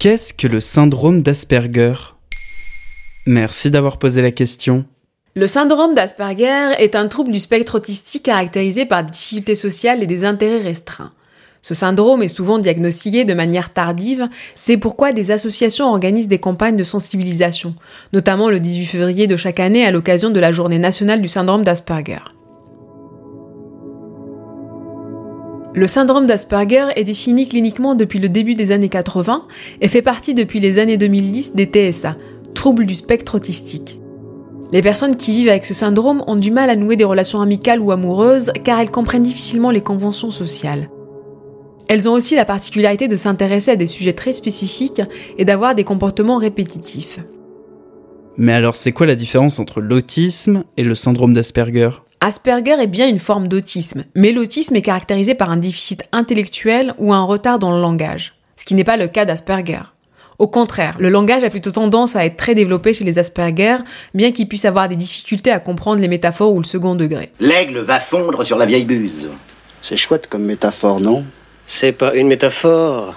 Qu'est-ce que le syndrome d'Asperger? Merci d'avoir posé la question. Le syndrome d'Asperger est un trouble du spectre autistique caractérisé par des difficultés sociales et des intérêts restreints. Ce syndrome est souvent diagnostiqué de manière tardive, c'est pourquoi des associations organisent des campagnes de sensibilisation, notamment le 18 février de chaque année à l'occasion de la journée nationale du syndrome d'Asperger. Le syndrome d'Asperger est défini cliniquement depuis le début des années 80 et fait partie depuis les années 2010 des TSA, troubles du spectre autistique. Les personnes qui vivent avec ce syndrome ont du mal à nouer des relations amicales ou amoureuses car elles comprennent difficilement les conventions sociales. Elles ont aussi la particularité de s'intéresser à des sujets très spécifiques et d'avoir des comportements répétitifs. Mais alors c'est quoi la différence entre l'autisme et le syndrome d'Asperger? Asperger est bien une forme d'autisme, mais l'autisme est caractérisé par un déficit intellectuel ou un retard dans le langage, ce qui n'est pas le cas d'Asperger. Au contraire, le langage a plutôt tendance à être très développé chez les Asperger, bien qu'ils puissent avoir des difficultés à comprendre les métaphores ou le second degré. L'aigle va fondre sur la vieille buse. C'est chouette comme métaphore, non? C'est pas une métaphore,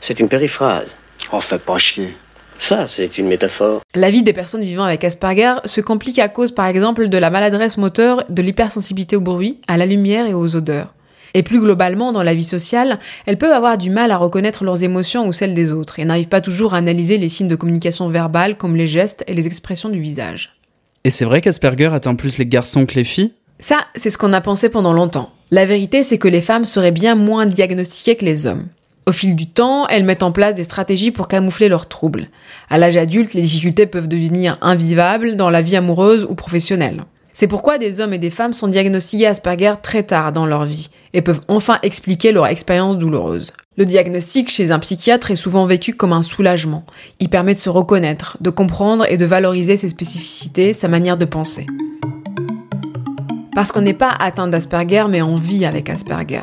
c'est une périphrase. Oh, fais pas chier. Ça, c'est une métaphore. La vie des personnes vivant avec Asperger se complique à cause par exemple de la maladresse moteur, de l'hypersensibilité au bruit, à la lumière et aux odeurs. Et plus globalement, dans la vie sociale, elles peuvent avoir du mal à reconnaître leurs émotions ou celles des autres et n'arrivent pas toujours à analyser les signes de communication verbale comme les gestes et les expressions du visage. Et c'est vrai qu'Asperger atteint plus les garçons que les filles? Ça, c'est ce qu'on a pensé pendant longtemps. La vérité, c'est que les femmes seraient bien moins diagnostiquées que les hommes. Au fil du temps, elles mettent en place des stratégies pour camoufler leurs troubles. À l'âge adulte, les difficultés peuvent devenir invivables dans la vie amoureuse ou professionnelle. C'est pourquoi des hommes et des femmes sont diagnostiqués Asperger très tard dans leur vie et peuvent enfin expliquer leur expérience douloureuse. Le diagnostic chez un psychiatre est souvent vécu comme un soulagement. Il permet de se reconnaître, de comprendre et de valoriser ses spécificités, sa manière de penser. Parce qu'on n'est pas atteint d'Asperger mais on vit avec Asperger.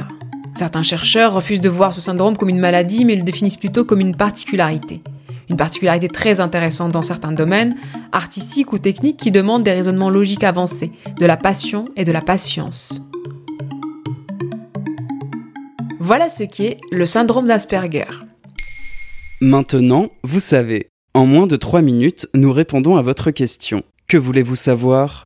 Certains chercheurs refusent de voir ce syndrome comme une maladie mais le définissent plutôt comme une particularité. Une particularité très intéressante dans certains domaines, artistiques ou techniques, qui demandent des raisonnements logiques avancés, de la passion et de la patience. Voilà ce qu'est le syndrome d'Asperger. Maintenant, vous savez. En moins de 3 minutes, nous répondons à votre question. Que voulez-vous savoir?